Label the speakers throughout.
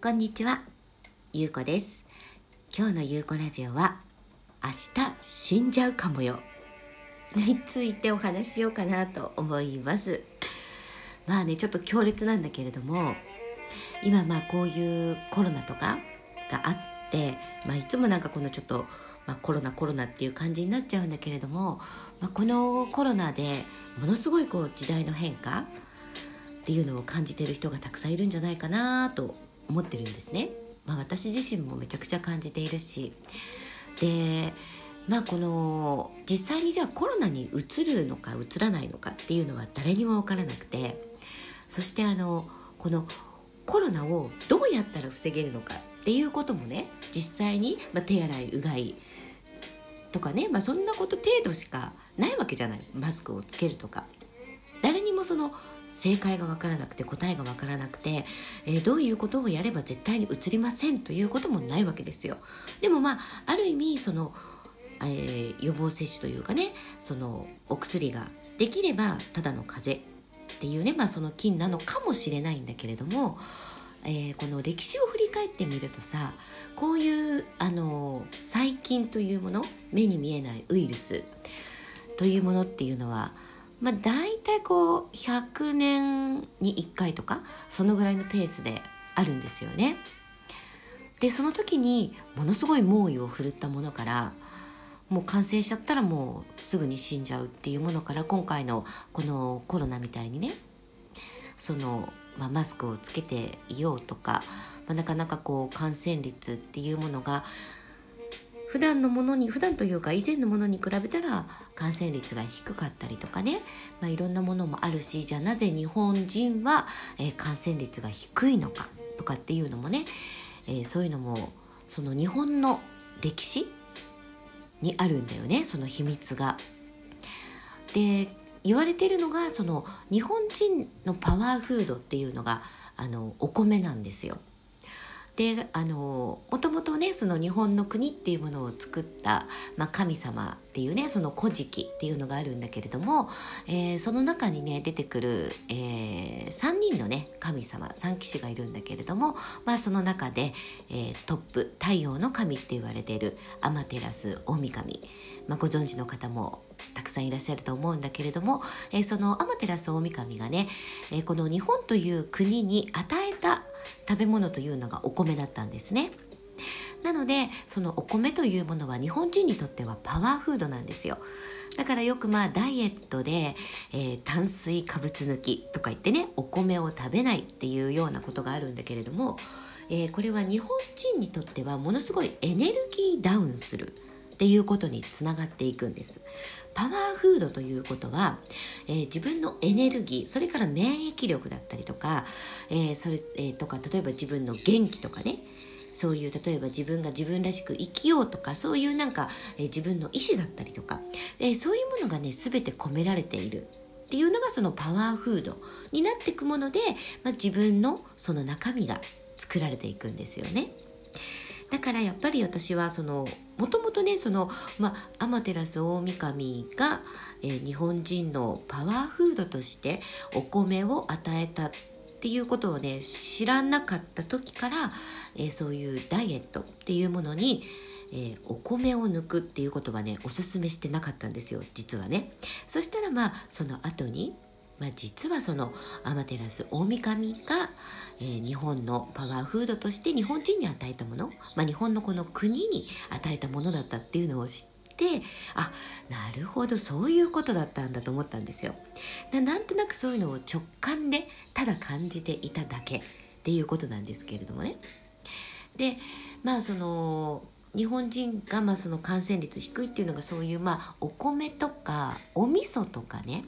Speaker 1: こんにちは、ゆうこです。今日のゆうこラジオは、明日死んじゃうかもよ。についてお話ししようかなと思います。まあね、ちょっと強烈なんだけれども、今まあこういうコロナとかがあって、まあいつもなんかこのちょっと、まあ、コロナコロナっていう感じになっちゃうんだけれども、まあ、このコロナでものすごいこう時代の変化っていうのを感じてる人がたくさんいるんじゃないかなと思ってるんですね。まあ、私自身もめちゃくちゃ感じているし。でまあこの実際にじゃあコロナにうつるのかうつらないのかっていうのは誰にも分からなくて。そしてあのこのコロナをどうやったら防げるのかっていうこともね実際に、まあ、手洗いうがいとかね、まあ、そんなこと程度しかないわけじゃない。マスクをつけるとか。誰にもその正解が分からなくて答えが分からなくて、えーどういうことをやれば絶対にうつりませんということもないわけですよ。でもまあある意味その、えー予防接種というかねそのお薬ができればただの風邪っていうね、まあ、その菌なのかもしれないんだけれども、えーこの歴史を振り返ってみるとさこういうあの細菌というもの目に見えないウイルスというものっていうのは、まあ、大体こう100年に1回とかそのぐらいのペースであるんですよね。でその時にものすごい猛威を振るったものからもう感染しちゃったらもうすぐに死んじゃうっていうものから今回のこのコロナみたいにねその、まあ、マスクをつけていようとか、まあ、なかなかこう感染率っていうものが普段のものに普段というか以前のものに比べたら感染率が低かったりとかね、まあ、いろんなものもあるしじゃあなぜ日本人は、えー感染率が低いのかとかっていうのもね、えーそういうのもその日本の歴史にあるんだよねその秘密が。で言われてるのがその日本人のパワーフードっていうのがあのお米なんですよ。であのもともとねその日本の国っていうものを作った、まあ、神様っていうねその古事記っていうのがあるんだけれども、えーその中にね出てくる、え3人のね神様3騎士がいるんだけれども、まあ、その中で、えートップ太陽の神って言われているアマテラス大神、まあ、ご存知の方もたくさんいらっしゃると思うんだけれども、えーそのアマテラス大神がね、えーこの日本という国に与えた食べ物というのがお米だったんですね。なのでそのお米というものは日本人にとってはパワーフードなんですよだからよくまあダイエットで、えー炭水化物抜きとか言ってねお米を食べないっていうようなことがあるんだけれども、えーこれは日本人にとってはものすごいエネルギーダウンするっていうことにつながっていくんです。パワーフードということは、えー自分のエネルギーそれから免疫力だったりとか、えーそれえーとか例えば自分の元気とかね。そういう例えば自分が自分らしく生きようとかそういうなんか、えー自分の意思だったりとか、えーそういうものがね全て込められている。っていうのがそのパワーフードになっていくもので、まあ、自分のその中身が作られていくんですよね。だからやっぱり私はそのもともとねその、まあ、アマテラス大神が、えー日本人のパワーフードとしてお米を与えたっていうことをね知らなかった時から、えーそういうダイエットっていうものに、えーお米を抜くっていうことはねおすすめしてなかったんですよ実はね。そしたらまあその後にまあ、実はそのアマテラス大神が、えー日本のパワーフードとして日本人に与えたもの、まあ、日本のこの国に与えたものだったっていうのを知ってあなるほどそういうことだったんだと思ったんですよ。ななんとなくそういうのを直感でただ感じていただけっていうことなんですけれどもね。でまあその日本人がまあその感染率低いっていうのがそういうまあお米とかお味噌とかね、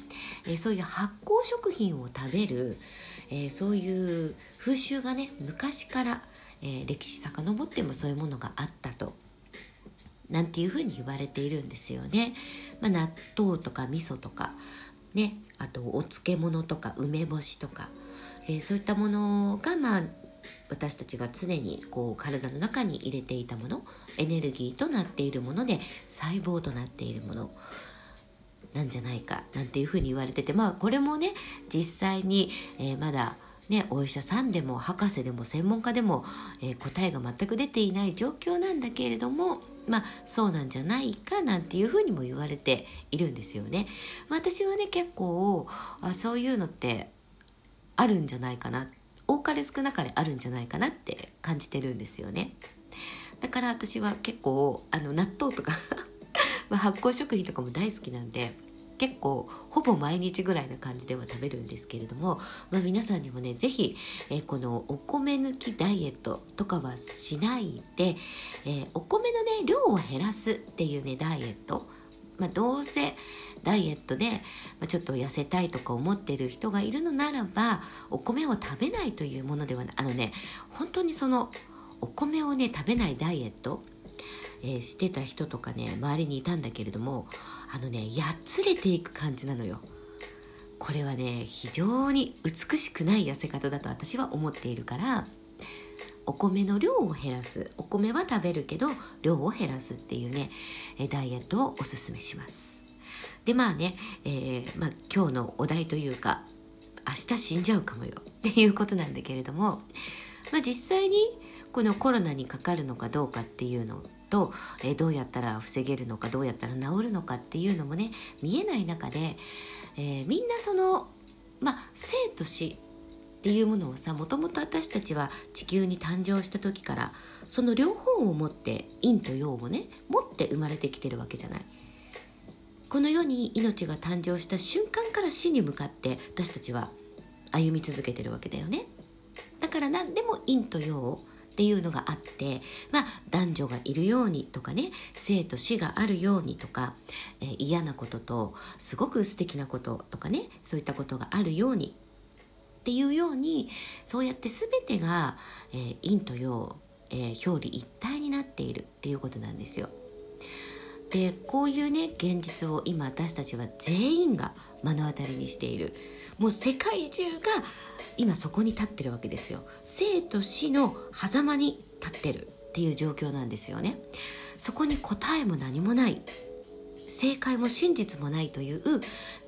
Speaker 1: えそういう発酵食品を食べる、えそういう風習がね昔から、え歴史遡ってもそういうものがあったと。なんていうふうに言われているんですよね。まあ、納豆とか味噌とか。ね。あとお漬物とか梅干しとか、えーそういったものがまあ私たちが常にこう体の中に入れていたものエネルギーとなっているもので細胞となっているものなんじゃないかなんていうふうに言われててまあこれもね実際に、えーまだね、お医者さんでも博士でも専門家でも、えー、答えが全く出ていない状況なんだけれどもまあそうなんじゃないかなんていうふうにも言われているんですよね。ま私はね結構あそういうのってあるんじゃないかな多かれ少なかれあるんじゃないかなって感じてるんですよね。だから私は結構あの納豆とか 発酵食品とかも大好きなんで結構ほぼ毎日ぐらいな感じでは食べるんですけれども、まあ、皆さんにもね是非、えー、このお米抜きダイエットとかはしないで、えー、お米のね量を減らすっていうねダイエット、まあ、どうせダイエットで、ま、ちょっと痩せたいとか思ってる人がいるのならばお米を食べないというものではないあのね本当にそのお米をね食べないダイエットえー、してた人とかね周りにいたんだけれどもあのねやつれていく感じなのよ。これはね非常に美しくない痩せ方だと私は思っているからお米の量を減らす。お米は食べるけど量を減らすっていうねダイエットをおすすめします。でまあね、えー、まあ、今日のお題というか明日死んじゃうかもよ。っていうことなんだけれども、まあ、実際にこのコロナにかかるのかどうかっていうのと、えー、どうやったら防げるのかどうやったら治るのかっていうのもね見えない中で、えー、みんなその、まあ、生と死っていうものをさもともと私たちは地球に誕生した時からその両方を持って陰と陽をね持って生まれてきてるわけじゃない。この世に命が誕生した瞬間から死に向かって私たちは歩み続けてるわけだよね。だから何でも陰と陽っていうのがあって、まあ、男女がいるようにとかね生と死があるようにとか、えー、嫌なこととすごく素敵なこととかねそういったことがあるようにっていうようにそうやって全てが、えー、陰と陽、えー、表裏一体になっているっていうことなんですよ。でこういうね現実を今私たちは全員が目の当たりにしている。もう世界中が今そこに立ってるわけですよ。生と死の狭間に立ってるっていう状況なんですよね。そこに答えも何もない。正解も真実もないという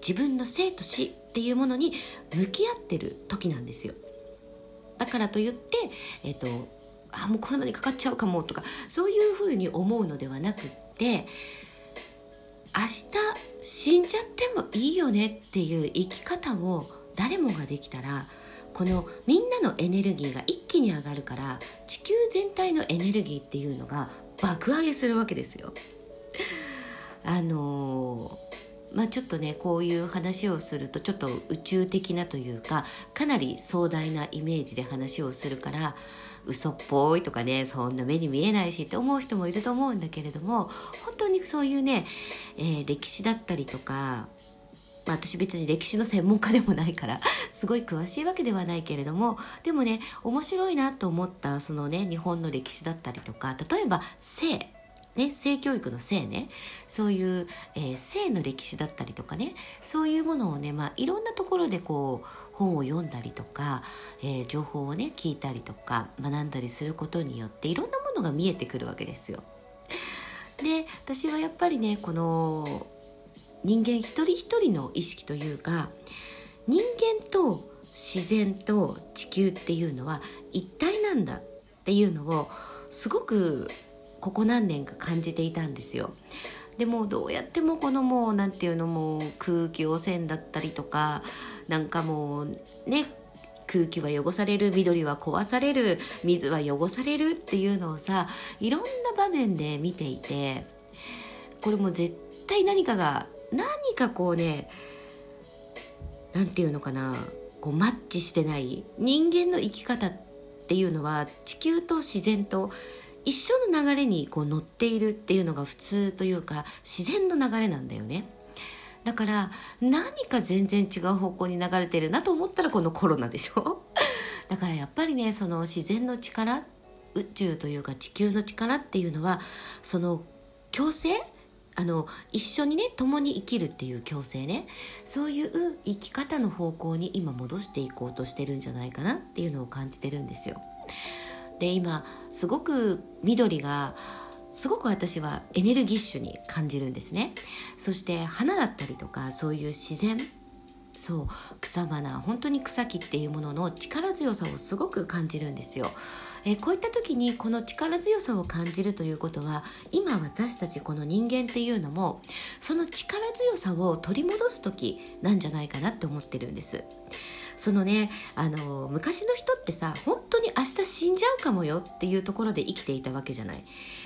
Speaker 1: 自分の生と死っていうものに向き合ってる時なんですよだからといってえっ、ー、とあもうコロナにかかっちゃうかもとかそういうふうに思うのではなくって明日死んじゃってもいいよねっていう生き方を誰もができたらこのみんなのエネルギーが一気に上がるから地球全体のエネルギーっていうのが爆上げするわけですよ。あのー、まあちょっとねこういう話をするとちょっと宇宙的なというかかなり壮大なイメージで話をするから嘘っぽいとかねそんな目に見えないしって思う人もいると思うんだけれども本当にそういうね、えー、歴史だったりとかまあ、私別に歴史の専門家でもないから すごい詳しいわけではないけれどもでもね面白いなと思ったそのね日本の歴史だったりとか例えば性。ね、性教育の性ねそういう、えー、性の歴史だったりとかねそういうものをね、まあ、いろんなところでこう本を読んだりとか、えー、情報をね聞いたりとか学んだりすることによっていろんなものが見えてくるわけですよ。で私はやっぱりねこの人間一人一人の意識というか人間と自然と地球っていうのは一体なんだっていうのをすごくここ何年か感じていたんですよ。でもどうやってもこのもう何て言うのもう空気汚染だったりとかなんかもうね空気は汚される緑は壊される水は汚されるっていうのをさいろんな場面で見ていてこれも絶対何かが何かこうね何て言うのかなこうマッチしてない人間の生き方っていうのは地球と自然と一緒の流れにこう乗っているっていうのが普通というか自然の流れなんだよね。だから何か全然違う方向に流れてるなと思ったらこのコロナでしょ？だからやっぱりねその自然の力宇宙というか地球の力っていうのはその共生？あの一緒にね共に生きるっていう共生ね。そういう生き方の方向に今戻していこうとしてるんじゃないかなっていうのを感じてるんですよ。で今すごく緑がすごく私はエネルギッシュに感じるんですねそして花だったりとかそういう自然そう草花本当に草木っていうものの力強さをすごく感じるんですよ。えこういった時にこの力強さを感じるということは今私たちこの人間っていうのもその力強さを取り戻す時なんじゃないかなって思ってるんです。そのねあの昔の人ってさ本当に明日死んじゃうかもよっていうところで生きていたわけじゃない、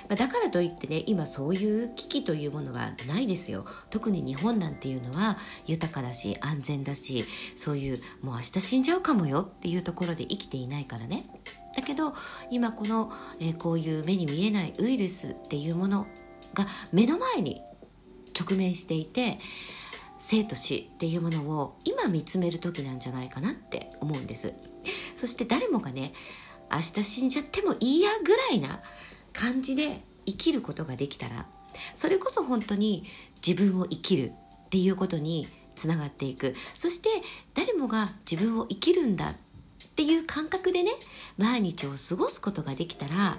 Speaker 1: まあ、だからといってね今そういう危機というものはないですよ。特に日本なんていうのは豊かだし安全だしそういうもう明日死んじゃうかもよっていうところで生きていないからね。だけど今この、えー、こういう目に見えないウイルスっていうものが目の前に直面していて生と死っていうものを今見つめる時なんじゃないかなって思うんです。そして誰もがね明日死んじゃってもいいやぐらいな感じで生きることができたらそれこそ本当に自分を生きるっていうことにつながっていく。そして誰もが自分を生きるんだっていう感覚でね毎日を過ごすことができたら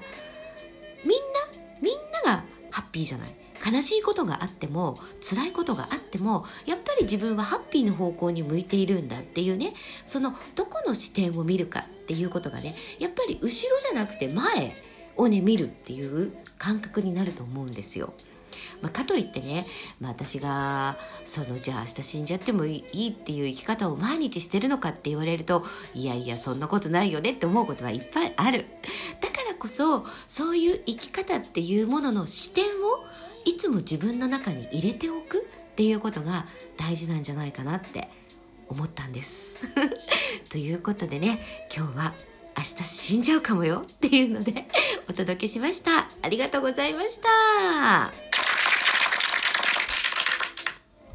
Speaker 1: みんなみんながハッピーじゃない。悲しいことがあっても辛いことがあってもやっぱり自分はハッピーの方向に向いているんだっていうねそのどこの視点を見るかっていうことがねやっぱり後ろじゃなくて前をね見るっていう感覚になると思うんですよ。まあ、かといってね、まあ、私がそのじゃあ明日死んじゃってもいいっていう生き方を毎日してるのかって言われるといやいやそんなことないよねって思うことはいっぱいあるだからこそそういう生き方っていうものの視点をいつも自分の中に入れておくっていうことが大事なんじゃないかなって思ったんです。ということでね今日は明日死んじゃうかもよっていうのでお届けしました。ありがとうございました。